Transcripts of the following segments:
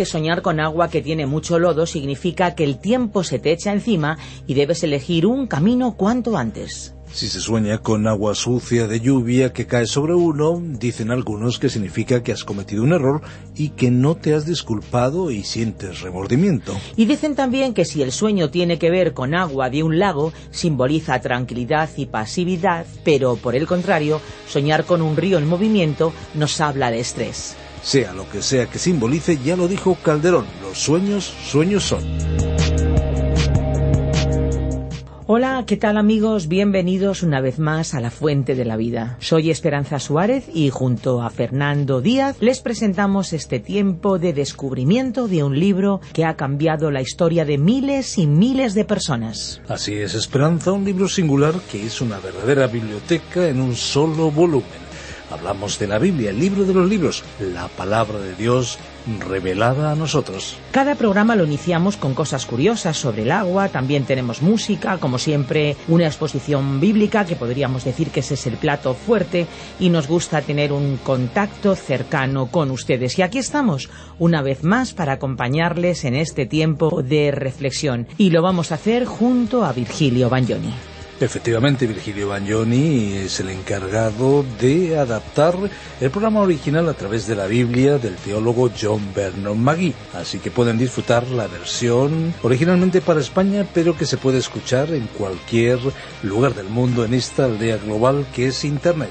Que soñar con agua que tiene mucho lodo significa que el tiempo se te echa encima y debes elegir un camino cuanto antes. Si se sueña con agua sucia de lluvia que cae sobre uno, dicen algunos que significa que has cometido un error y que no te has disculpado y sientes remordimiento. Y dicen también que si el sueño tiene que ver con agua de un lago, simboliza tranquilidad y pasividad, pero por el contrario, soñar con un río en movimiento nos habla de estrés. Sea lo que sea que simbolice, ya lo dijo Calderón, los sueños, sueños son. Hola, ¿qué tal amigos? Bienvenidos una vez más a La Fuente de la Vida. Soy Esperanza Suárez y junto a Fernando Díaz les presentamos este tiempo de descubrimiento de un libro que ha cambiado la historia de miles y miles de personas. Así es, Esperanza, un libro singular que es una verdadera biblioteca en un solo volumen. Hablamos de la Biblia, el libro de los libros, la palabra de Dios revelada a nosotros. Cada programa lo iniciamos con cosas curiosas sobre el agua, también tenemos música, como siempre una exposición bíblica, que podríamos decir que ese es el plato fuerte, y nos gusta tener un contacto cercano con ustedes. Y aquí estamos, una vez más, para acompañarles en este tiempo de reflexión, y lo vamos a hacer junto a Virgilio Bagnoni. Efectivamente, Virgilio Bagnoni es el encargado de adaptar el programa original a través de la Biblia del teólogo John Vernon Magui. Así que pueden disfrutar la versión originalmente para España, pero que se puede escuchar en cualquier lugar del mundo en esta aldea global que es Internet.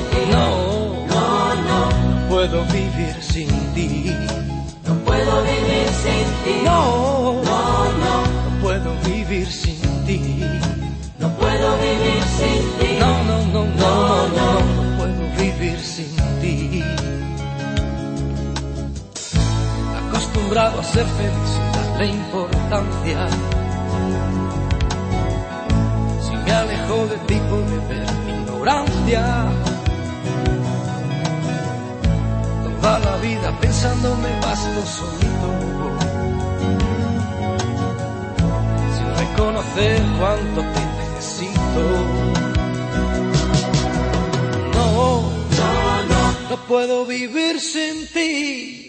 ser feliz darle importancia. viejo de tipo de ignorancia. Vida pensando me basto solito. Sin reconocer cuánto te necesito. No, no, no, no puedo vivir sin ti.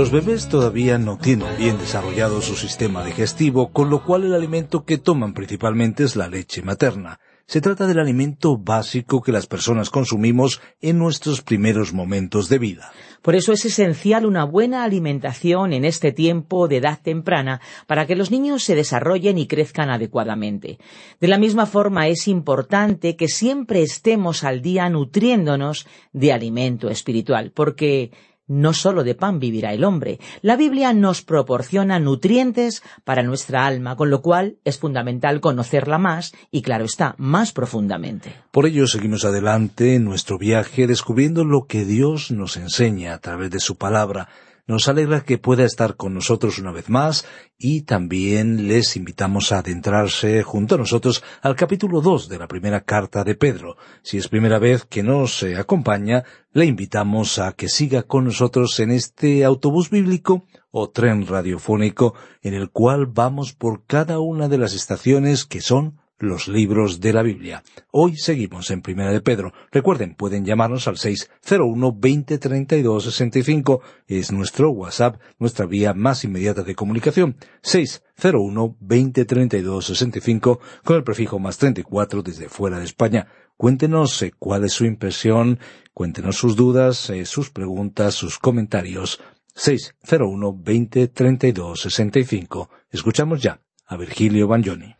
Los bebés todavía no tienen bien desarrollado su sistema digestivo, con lo cual el alimento que toman principalmente es la leche materna. Se trata del alimento básico que las personas consumimos en nuestros primeros momentos de vida. Por eso es esencial una buena alimentación en este tiempo de edad temprana para que los niños se desarrollen y crezcan adecuadamente. De la misma forma es importante que siempre estemos al día nutriéndonos de alimento espiritual, porque no sólo de pan vivirá el hombre. La Biblia nos proporciona nutrientes para nuestra alma, con lo cual es fundamental conocerla más y, claro está, más profundamente. Por ello seguimos adelante en nuestro viaje descubriendo lo que Dios nos enseña a través de su palabra nos alegra que pueda estar con nosotros una vez más y también les invitamos a adentrarse junto a nosotros al capítulo 2 de la primera carta de Pedro. Si es primera vez que nos acompaña, le invitamos a que siga con nosotros en este autobús bíblico o tren radiofónico en el cual vamos por cada una de las estaciones que son los libros de la Biblia. Hoy seguimos en Primera de Pedro. Recuerden, pueden llamarnos al 601 2032 65. Es nuestro WhatsApp, nuestra vía más inmediata de comunicación. 601 2032 65 con el prefijo más 34 desde fuera de España. Cuéntenos eh, cuál es su impresión, cuéntenos sus dudas, eh, sus preguntas, sus comentarios. 601 2032 65. Escuchamos ya a Virgilio Bagnoni.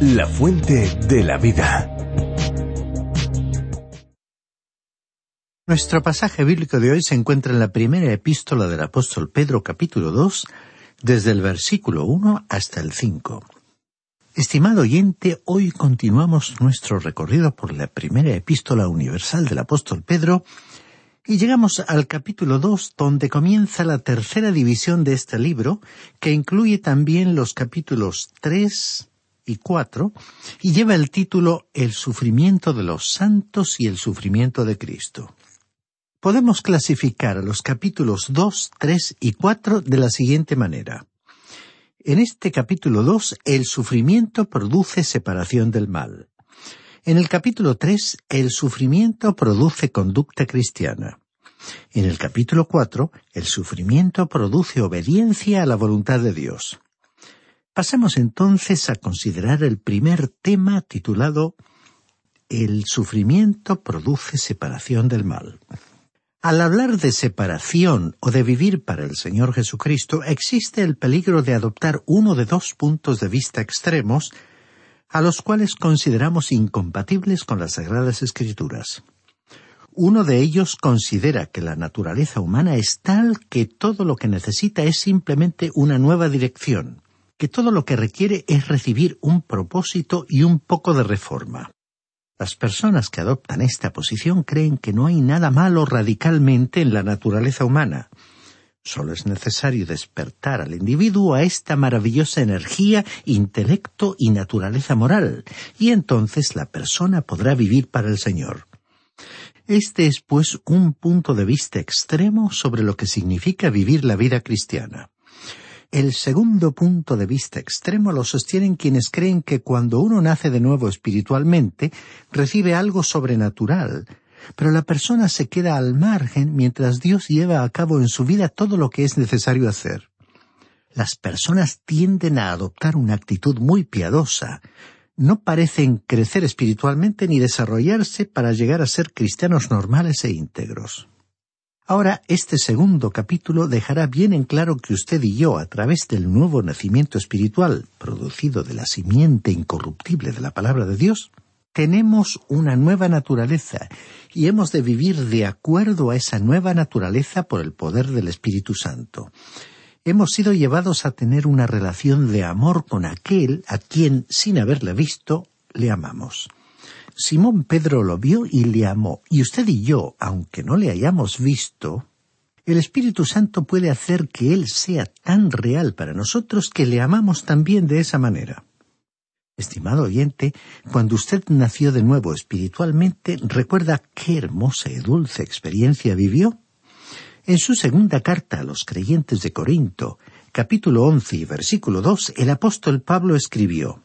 La fuente de la vida. Nuestro pasaje bíblico de hoy se encuentra en la primera epístola del apóstol Pedro capítulo 2, desde el versículo 1 hasta el 5. Estimado oyente, hoy continuamos nuestro recorrido por la primera epístola universal del apóstol Pedro y llegamos al capítulo 2 donde comienza la tercera división de este libro que incluye también los capítulos 3, y cuatro, y lleva el título El sufrimiento de los santos y el sufrimiento de Cristo. Podemos clasificar a los capítulos dos, tres y cuatro de la siguiente manera. En este capítulo dos, el sufrimiento produce separación del mal. En el capítulo tres, el sufrimiento produce conducta cristiana. En el capítulo cuatro, el sufrimiento produce obediencia a la voluntad de Dios. Pasemos entonces a considerar el primer tema titulado El sufrimiento produce separación del mal. Al hablar de separación o de vivir para el Señor Jesucristo, existe el peligro de adoptar uno de dos puntos de vista extremos a los cuales consideramos incompatibles con las Sagradas Escrituras. Uno de ellos considera que la naturaleza humana es tal que todo lo que necesita es simplemente una nueva dirección, que todo lo que requiere es recibir un propósito y un poco de reforma. Las personas que adoptan esta posición creen que no hay nada malo radicalmente en la naturaleza humana. Solo es necesario despertar al individuo a esta maravillosa energía, intelecto y naturaleza moral, y entonces la persona podrá vivir para el Señor. Este es, pues, un punto de vista extremo sobre lo que significa vivir la vida cristiana. El segundo punto de vista extremo lo sostienen quienes creen que cuando uno nace de nuevo espiritualmente, recibe algo sobrenatural, pero la persona se queda al margen mientras Dios lleva a cabo en su vida todo lo que es necesario hacer. Las personas tienden a adoptar una actitud muy piadosa, no parecen crecer espiritualmente ni desarrollarse para llegar a ser cristianos normales e íntegros. Ahora, este segundo capítulo dejará bien en claro que usted y yo, a través del nuevo nacimiento espiritual, producido de la simiente incorruptible de la palabra de Dios, tenemos una nueva naturaleza y hemos de vivir de acuerdo a esa nueva naturaleza por el poder del Espíritu Santo. hemos sido llevados a tener una relación de amor con aquel a quien, sin haberle visto, le amamos. Simón Pedro lo vio y le amó, y usted y yo, aunque no le hayamos visto, el Espíritu Santo puede hacer que Él sea tan real para nosotros que le amamos también de esa manera. Estimado oyente, cuando usted nació de nuevo espiritualmente, ¿recuerda qué hermosa y dulce experiencia vivió? En su segunda carta a los creyentes de Corinto, capítulo once y versículo dos, el apóstol Pablo escribió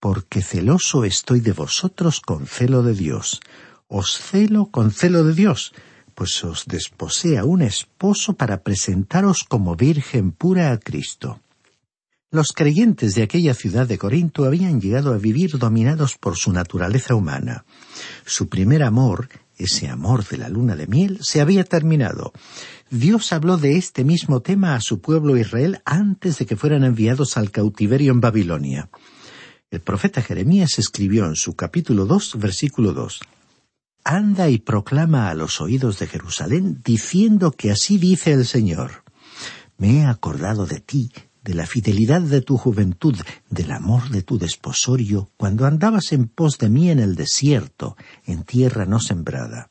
Porque celoso estoy de vosotros con celo de Dios. Os celo con celo de Dios, pues os desposea un esposo para presentaros como virgen pura a Cristo. Los creyentes de aquella ciudad de Corinto habían llegado a vivir dominados por su naturaleza humana. Su primer amor, ese amor de la luna de miel, se había terminado. Dios habló de este mismo tema a su pueblo Israel antes de que fueran enviados al cautiverio en Babilonia. El profeta Jeremías escribió en su capítulo dos, versículo dos anda y proclama a los oídos de Jerusalén, diciendo que así dice el Señor. Me he acordado de ti, de la fidelidad de tu juventud, del amor de tu desposorio, cuando andabas en pos de mí en el desierto, en tierra no sembrada.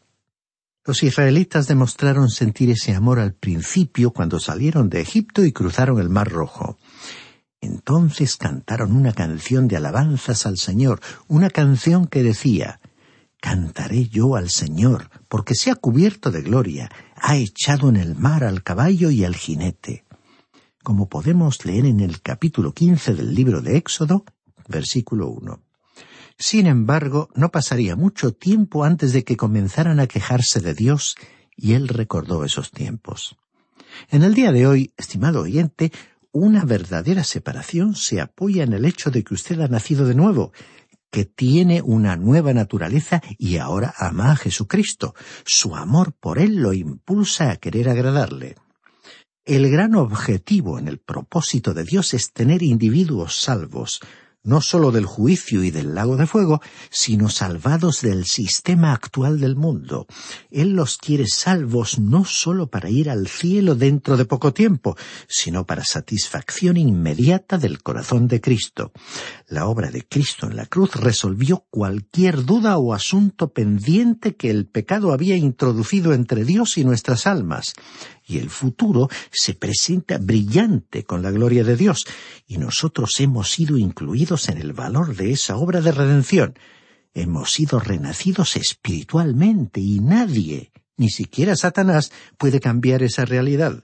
Los israelitas demostraron sentir ese amor al principio cuando salieron de Egipto y cruzaron el Mar Rojo. Entonces cantaron una canción de alabanzas al Señor, una canción que decía Cantaré yo al Señor, porque se ha cubierto de gloria, ha echado en el mar al caballo y al jinete. Como podemos leer en el capítulo quince del libro de Éxodo, versículo uno. Sin embargo, no pasaría mucho tiempo antes de que comenzaran a quejarse de Dios, y él recordó esos tiempos. En el día de hoy, estimado oyente, una verdadera separación se apoya en el hecho de que usted ha nacido de nuevo que tiene una nueva naturaleza y ahora ama a Jesucristo. Su amor por Él lo impulsa a querer agradarle. El gran objetivo en el propósito de Dios es tener individuos salvos, no sólo del juicio y del lago de fuego, sino salvados del sistema actual del mundo. Él los quiere salvos no sólo para ir al cielo dentro de poco tiempo, sino para satisfacción inmediata del corazón de Cristo. La obra de Cristo en la cruz resolvió cualquier duda o asunto pendiente que el pecado había introducido entre Dios y nuestras almas y el futuro se presenta brillante con la gloria de Dios, y nosotros hemos sido incluidos en el valor de esa obra de redención. Hemos sido renacidos espiritualmente y nadie, ni siquiera Satanás, puede cambiar esa realidad.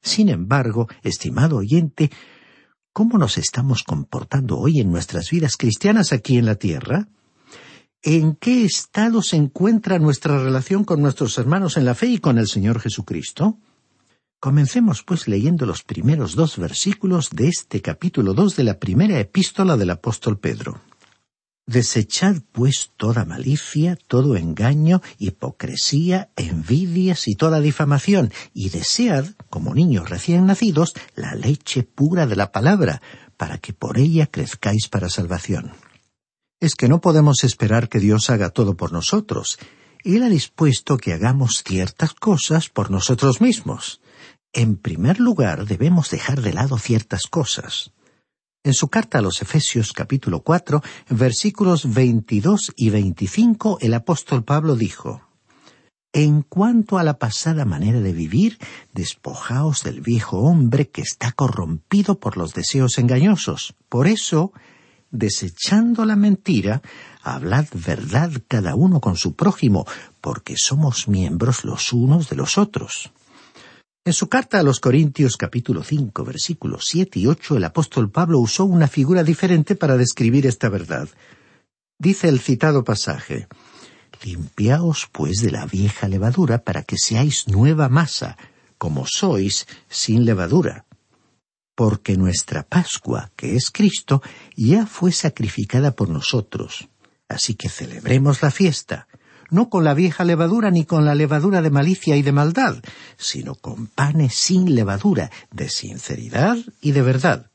Sin embargo, estimado oyente, ¿cómo nos estamos comportando hoy en nuestras vidas cristianas aquí en la tierra? ¿En qué estado se encuentra nuestra relación con nuestros hermanos en la fe y con el Señor Jesucristo? Comencemos pues leyendo los primeros dos versículos de este capítulo dos de la primera epístola del apóstol Pedro. Desechad pues toda malicia, todo engaño, hipocresía, envidias y toda difamación, y desead, como niños recién nacidos, la leche pura de la palabra, para que por ella crezcáis para salvación. Es que no podemos esperar que Dios haga todo por nosotros. Él ha dispuesto que hagamos ciertas cosas por nosotros mismos. En primer lugar, debemos dejar de lado ciertas cosas. En su carta a los Efesios capítulo cuatro, versículos veintidós y veinticinco, el apóstol Pablo dijo En cuanto a la pasada manera de vivir, despojaos del viejo hombre que está corrompido por los deseos engañosos. Por eso, desechando la mentira, hablad verdad cada uno con su prójimo, porque somos miembros los unos de los otros. En su carta a los Corintios capítulo 5 versículos 7 y 8 el apóstol Pablo usó una figura diferente para describir esta verdad. Dice el citado pasaje, Limpiaos pues de la vieja levadura para que seáis nueva masa, como sois sin levadura. Porque nuestra Pascua, que es Cristo, ya fue sacrificada por nosotros. Así que celebremos la fiesta no con la vieja levadura ni con la levadura de malicia y de maldad, sino con panes sin levadura, de sinceridad y de verdad.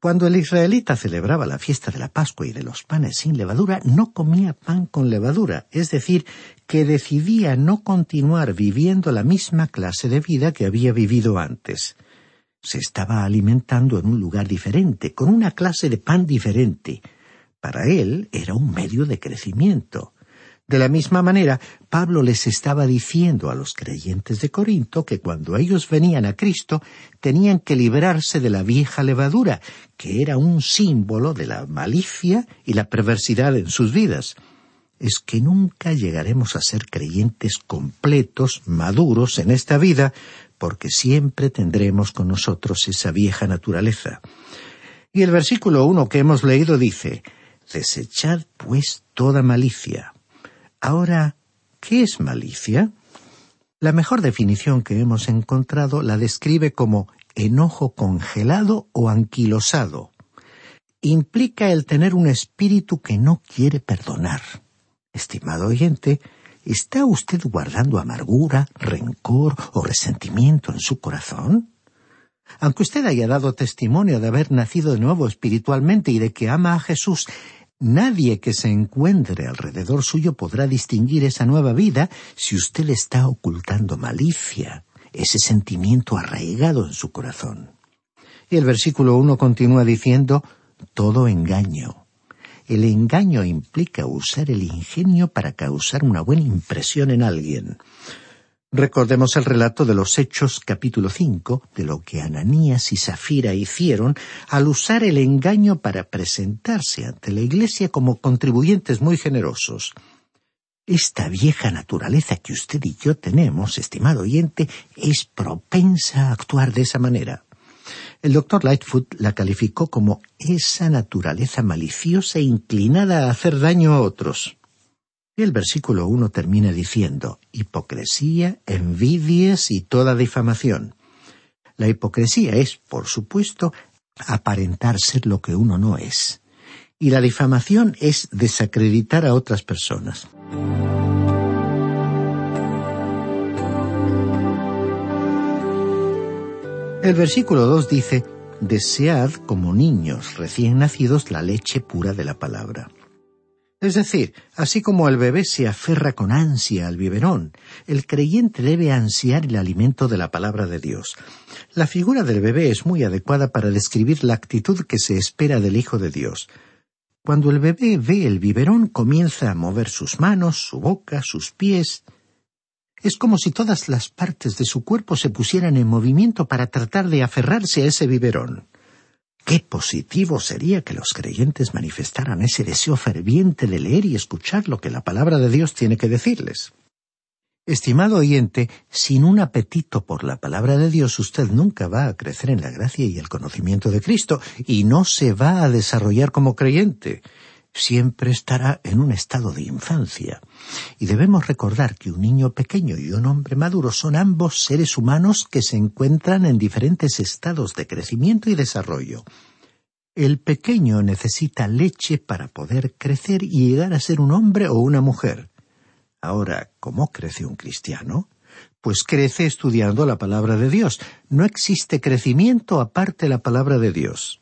Cuando el israelita celebraba la fiesta de la Pascua y de los panes sin levadura, no comía pan con levadura, es decir, que decidía no continuar viviendo la misma clase de vida que había vivido antes. Se estaba alimentando en un lugar diferente, con una clase de pan diferente. Para él era un medio de crecimiento. De la misma manera, Pablo les estaba diciendo a los creyentes de Corinto que cuando ellos venían a Cristo tenían que librarse de la vieja levadura, que era un símbolo de la malicia y la perversidad en sus vidas. Es que nunca llegaremos a ser creyentes completos, maduros en esta vida, porque siempre tendremos con nosotros esa vieja naturaleza. Y el versículo uno que hemos leído dice Desechad pues toda malicia Ahora, ¿qué es malicia? La mejor definición que hemos encontrado la describe como enojo congelado o anquilosado. Implica el tener un espíritu que no quiere perdonar. Estimado oyente, ¿está usted guardando amargura, rencor o resentimiento en su corazón? Aunque usted haya dado testimonio de haber nacido de nuevo espiritualmente y de que ama a Jesús, Nadie que se encuentre alrededor suyo podrá distinguir esa nueva vida si usted le está ocultando malicia, ese sentimiento arraigado en su corazón. Y el versículo uno continúa diciendo todo engaño. El engaño implica usar el ingenio para causar una buena impresión en alguien. Recordemos el relato de los Hechos capítulo 5, de lo que Ananías y Zafira hicieron al usar el engaño para presentarse ante la Iglesia como contribuyentes muy generosos. Esta vieja naturaleza que usted y yo tenemos, estimado oyente, es propensa a actuar de esa manera. El doctor Lightfoot la calificó como esa naturaleza maliciosa inclinada a hacer daño a otros. Y el versículo uno termina diciendo hipocresía, envidias y toda difamación. La hipocresía es, por supuesto, aparentar ser lo que uno no es. Y la difamación es desacreditar a otras personas. El versículo 2 dice, Desead como niños recién nacidos la leche pura de la palabra. Es decir, así como el bebé se aferra con ansia al biberón, el creyente debe ansiar el alimento de la palabra de Dios. La figura del bebé es muy adecuada para describir la actitud que se espera del Hijo de Dios. Cuando el bebé ve el biberón comienza a mover sus manos, su boca, sus pies. Es como si todas las partes de su cuerpo se pusieran en movimiento para tratar de aferrarse a ese biberón. Qué positivo sería que los creyentes manifestaran ese deseo ferviente de leer y escuchar lo que la palabra de Dios tiene que decirles. Estimado oyente, sin un apetito por la palabra de Dios usted nunca va a crecer en la gracia y el conocimiento de Cristo y no se va a desarrollar como creyente siempre estará en un estado de infancia. Y debemos recordar que un niño pequeño y un hombre maduro son ambos seres humanos que se encuentran en diferentes estados de crecimiento y desarrollo. El pequeño necesita leche para poder crecer y llegar a ser un hombre o una mujer. Ahora, ¿cómo crece un cristiano? Pues crece estudiando la palabra de Dios. No existe crecimiento aparte de la palabra de Dios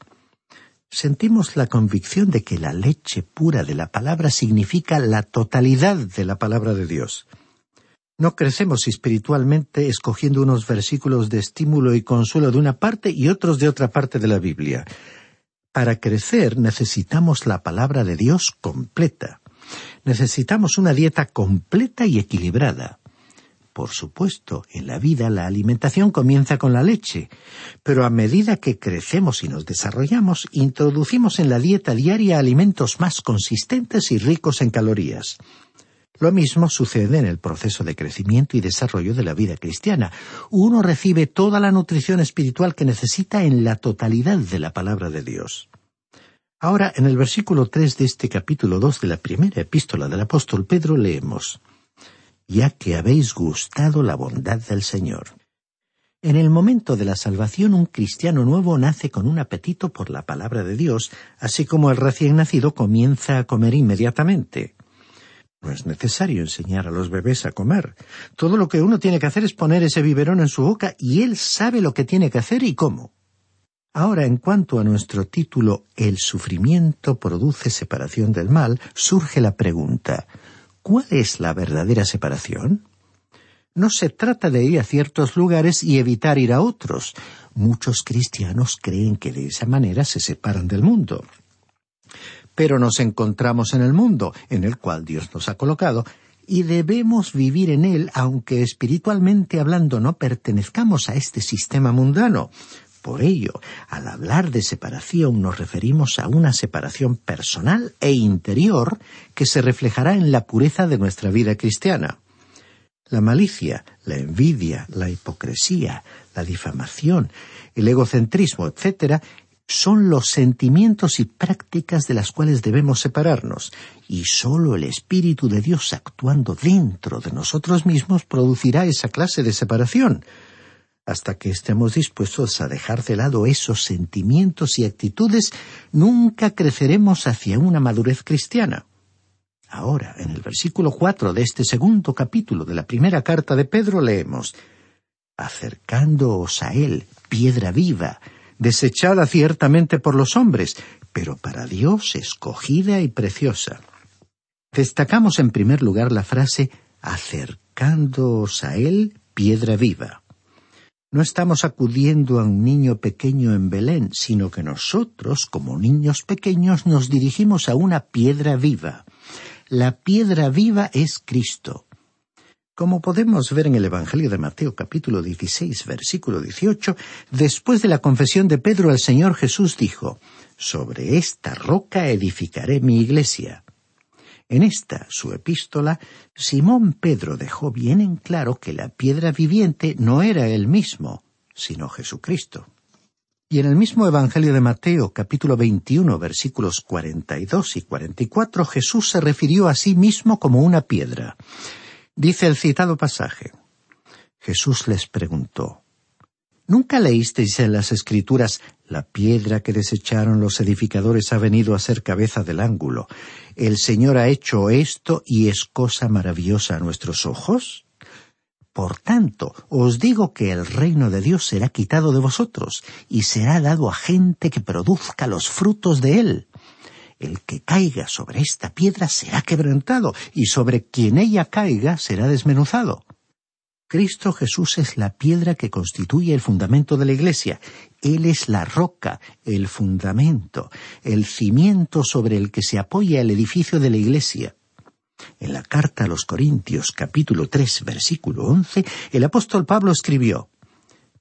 sentimos la convicción de que la leche pura de la palabra significa la totalidad de la palabra de Dios. No crecemos espiritualmente escogiendo unos versículos de estímulo y consuelo de una parte y otros de otra parte de la Biblia. Para crecer necesitamos la palabra de Dios completa. Necesitamos una dieta completa y equilibrada. Por supuesto, en la vida la alimentación comienza con la leche, pero a medida que crecemos y nos desarrollamos, introducimos en la dieta diaria alimentos más consistentes y ricos en calorías. Lo mismo sucede en el proceso de crecimiento y desarrollo de la vida cristiana. Uno recibe toda la nutrición espiritual que necesita en la totalidad de la palabra de Dios. Ahora, en el versículo tres de este capítulo dos de la primera epístola del apóstol Pedro leemos ya que habéis gustado la bondad del Señor. En el momento de la salvación un cristiano nuevo nace con un apetito por la palabra de Dios, así como el recién nacido comienza a comer inmediatamente. No es necesario enseñar a los bebés a comer. Todo lo que uno tiene que hacer es poner ese biberón en su boca y él sabe lo que tiene que hacer y cómo. Ahora, en cuanto a nuestro título El sufrimiento produce separación del mal, surge la pregunta ¿Cuál es la verdadera separación? No se trata de ir a ciertos lugares y evitar ir a otros. Muchos cristianos creen que de esa manera se separan del mundo. Pero nos encontramos en el mundo, en el cual Dios nos ha colocado, y debemos vivir en él aunque espiritualmente hablando no pertenezcamos a este sistema mundano. Por ello, al hablar de separación nos referimos a una separación personal e interior que se reflejará en la pureza de nuestra vida cristiana. La malicia, la envidia, la hipocresía, la difamación, el egocentrismo, etc., son los sentimientos y prácticas de las cuales debemos separarnos, y sólo el Espíritu de Dios actuando dentro de nosotros mismos producirá esa clase de separación. Hasta que estemos dispuestos a dejar de lado esos sentimientos y actitudes, nunca creceremos hacia una madurez cristiana. Ahora, en el versículo cuatro de este segundo capítulo de la primera carta de Pedro leemos Acercándoos a él, piedra viva, desechada ciertamente por los hombres, pero para Dios escogida y preciosa. Destacamos en primer lugar la frase acercándoos a Él, piedra viva. No estamos acudiendo a un niño pequeño en Belén, sino que nosotros, como niños pequeños, nos dirigimos a una piedra viva. La piedra viva es Cristo. Como podemos ver en el Evangelio de Mateo capítulo 16 versículo 18, después de la confesión de Pedro el Señor Jesús dijo, Sobre esta roca edificaré mi iglesia. En esta, su epístola, Simón Pedro dejó bien en claro que la piedra viviente no era él mismo, sino Jesucristo. Y en el mismo Evangelio de Mateo, capítulo 21, versículos 42 y 44, Jesús se refirió a sí mismo como una piedra. Dice el citado pasaje. Jesús les preguntó, ¿Nunca leísteis en las Escrituras la piedra que desecharon los edificadores ha venido a ser cabeza del ángulo? El Señor ha hecho esto y es cosa maravillosa a nuestros ojos. Por tanto, os digo que el reino de Dios será quitado de vosotros y será dado a gente que produzca los frutos de él el que caiga sobre esta piedra será quebrantado, y sobre quien ella caiga será desmenuzado. Cristo Jesús es la piedra que constituye el fundamento de la Iglesia. Él es la roca, el fundamento, el cimiento sobre el que se apoya el edificio de la Iglesia. En la carta a los Corintios capítulo tres versículo once, el apóstol Pablo escribió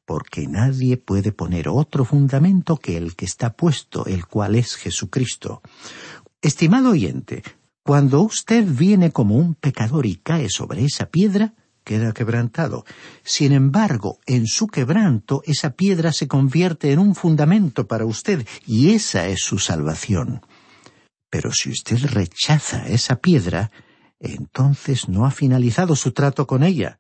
porque nadie puede poner otro fundamento que el que está puesto, el cual es Jesucristo. Estimado oyente, cuando usted viene como un pecador y cae sobre esa piedra, queda quebrantado. Sin embargo, en su quebranto, esa piedra se convierte en un fundamento para usted, y esa es su salvación. Pero si usted rechaza esa piedra, entonces no ha finalizado su trato con ella.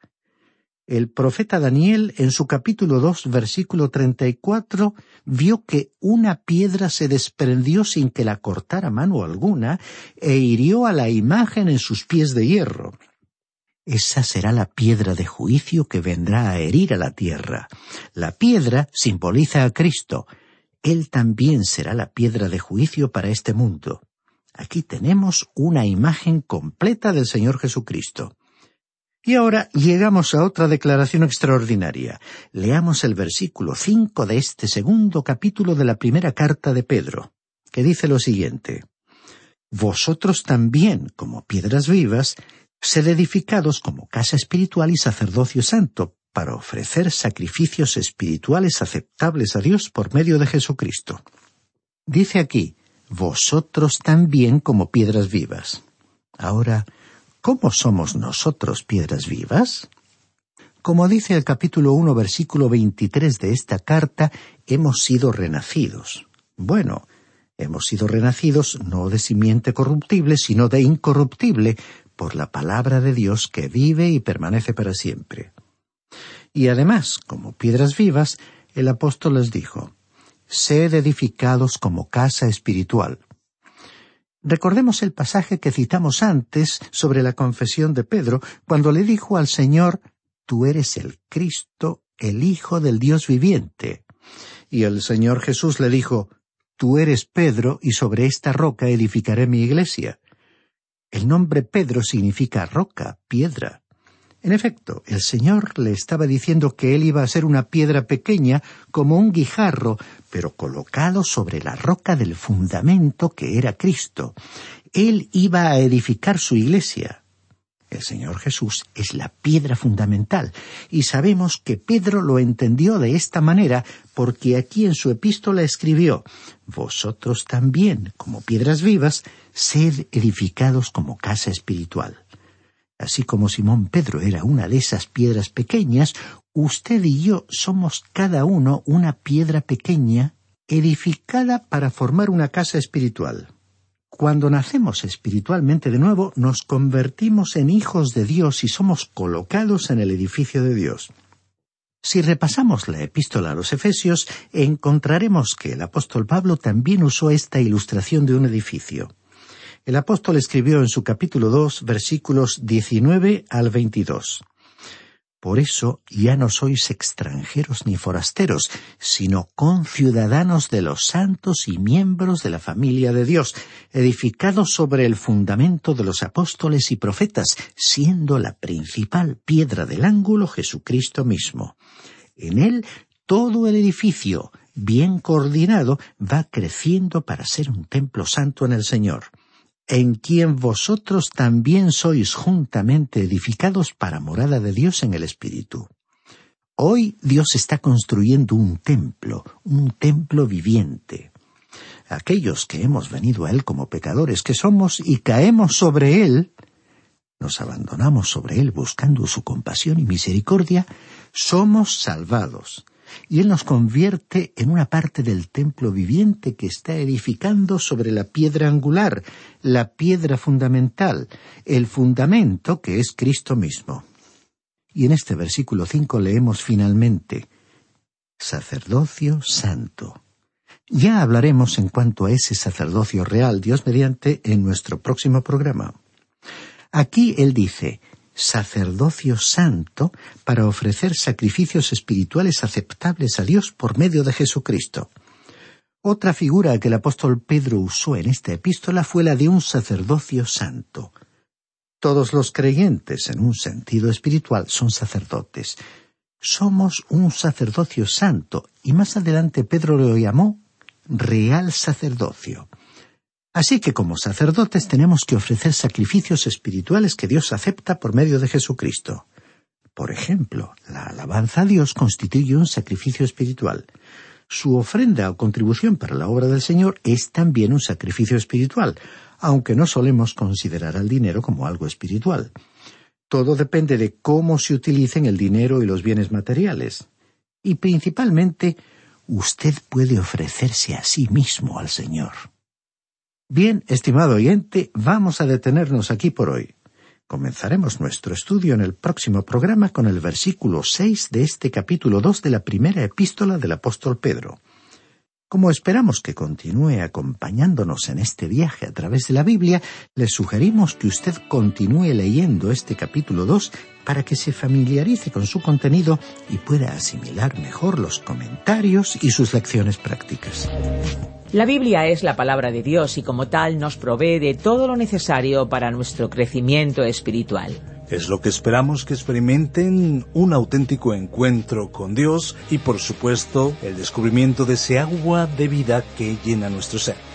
El profeta Daniel, en su capítulo dos, versículo treinta y cuatro, vio que una piedra se desprendió sin que la cortara mano alguna, e hirió a la imagen en sus pies de hierro. Esa será la piedra de juicio que vendrá a herir a la tierra. La piedra simboliza a Cristo. Él también será la piedra de juicio para este mundo. Aquí tenemos una imagen completa del Señor Jesucristo. Y ahora llegamos a otra declaración extraordinaria. Leamos el versículo cinco de este segundo capítulo de la primera carta de Pedro, que dice lo siguiente Vosotros también, como piedras vivas, sed edificados como casa espiritual y sacerdocio santo, para ofrecer sacrificios espirituales aceptables a Dios por medio de Jesucristo. Dice aquí, vosotros también como piedras vivas. Ahora, ¿Cómo somos nosotros piedras vivas? Como dice el capítulo 1, versículo 23 de esta carta, hemos sido renacidos. Bueno, hemos sido renacidos no de simiente corruptible, sino de incorruptible, por la palabra de Dios que vive y permanece para siempre. Y además, como piedras vivas, el apóstol les dijo, Sed edificados como casa espiritual. Recordemos el pasaje que citamos antes sobre la confesión de Pedro, cuando le dijo al Señor, Tú eres el Cristo, el Hijo del Dios viviente. Y el Señor Jesús le dijo, Tú eres Pedro, y sobre esta roca edificaré mi iglesia. El nombre Pedro significa roca, piedra. En efecto, el Señor le estaba diciendo que él iba a ser una piedra pequeña como un guijarro, pero colocado sobre la roca del fundamento que era Cristo. Él iba a edificar su iglesia. El Señor Jesús es la piedra fundamental, y sabemos que Pedro lo entendió de esta manera porque aquí en su epístola escribió Vosotros también, como piedras vivas, sed edificados como casa espiritual. Así como Simón Pedro era una de esas piedras pequeñas, usted y yo somos cada uno una piedra pequeña edificada para formar una casa espiritual. Cuando nacemos espiritualmente de nuevo, nos convertimos en hijos de Dios y somos colocados en el edificio de Dios. Si repasamos la epístola a los Efesios, encontraremos que el apóstol Pablo también usó esta ilustración de un edificio. El apóstol escribió en su capítulo 2, versículos 19 al 22. Por eso ya no sois extranjeros ni forasteros, sino conciudadanos de los santos y miembros de la familia de Dios, edificados sobre el fundamento de los apóstoles y profetas, siendo la principal piedra del ángulo Jesucristo mismo. En él todo el edificio, bien coordinado, va creciendo para ser un templo santo en el Señor en quien vosotros también sois juntamente edificados para morada de Dios en el Espíritu. Hoy Dios está construyendo un templo, un templo viviente. Aquellos que hemos venido a Él como pecadores que somos y caemos sobre Él, nos abandonamos sobre Él buscando su compasión y misericordia, somos salvados y Él nos convierte en una parte del templo viviente que está edificando sobre la piedra angular, la piedra fundamental, el fundamento que es Cristo mismo. Y en este versículo cinco leemos finalmente sacerdocio santo. Ya hablaremos en cuanto a ese sacerdocio real, Dios mediante, en nuestro próximo programa. Aquí Él dice, sacerdocio santo para ofrecer sacrificios espirituales aceptables a Dios por medio de Jesucristo. Otra figura que el apóstol Pedro usó en esta epístola fue la de un sacerdocio santo. Todos los creyentes, en un sentido espiritual, son sacerdotes. Somos un sacerdocio santo, y más adelante Pedro lo llamó real sacerdocio. Así que como sacerdotes tenemos que ofrecer sacrificios espirituales que Dios acepta por medio de Jesucristo. Por ejemplo, la alabanza a Dios constituye un sacrificio espiritual. Su ofrenda o contribución para la obra del Señor es también un sacrificio espiritual, aunque no solemos considerar al dinero como algo espiritual. Todo depende de cómo se utilicen el dinero y los bienes materiales. Y principalmente, usted puede ofrecerse a sí mismo al Señor. Bien, estimado oyente, vamos a detenernos aquí por hoy. Comenzaremos nuestro estudio en el próximo programa con el versículo seis de este capítulo dos de la primera epístola del apóstol Pedro. Como esperamos que continúe acompañándonos en este viaje a través de la Biblia, le sugerimos que usted continúe leyendo este capítulo 2 para que se familiarice con su contenido y pueda asimilar mejor los comentarios y sus lecciones prácticas. La Biblia es la palabra de Dios y como tal nos provee de todo lo necesario para nuestro crecimiento espiritual. Es lo que esperamos que experimenten un auténtico encuentro con Dios y por supuesto el descubrimiento de ese agua de vida que llena nuestro ser.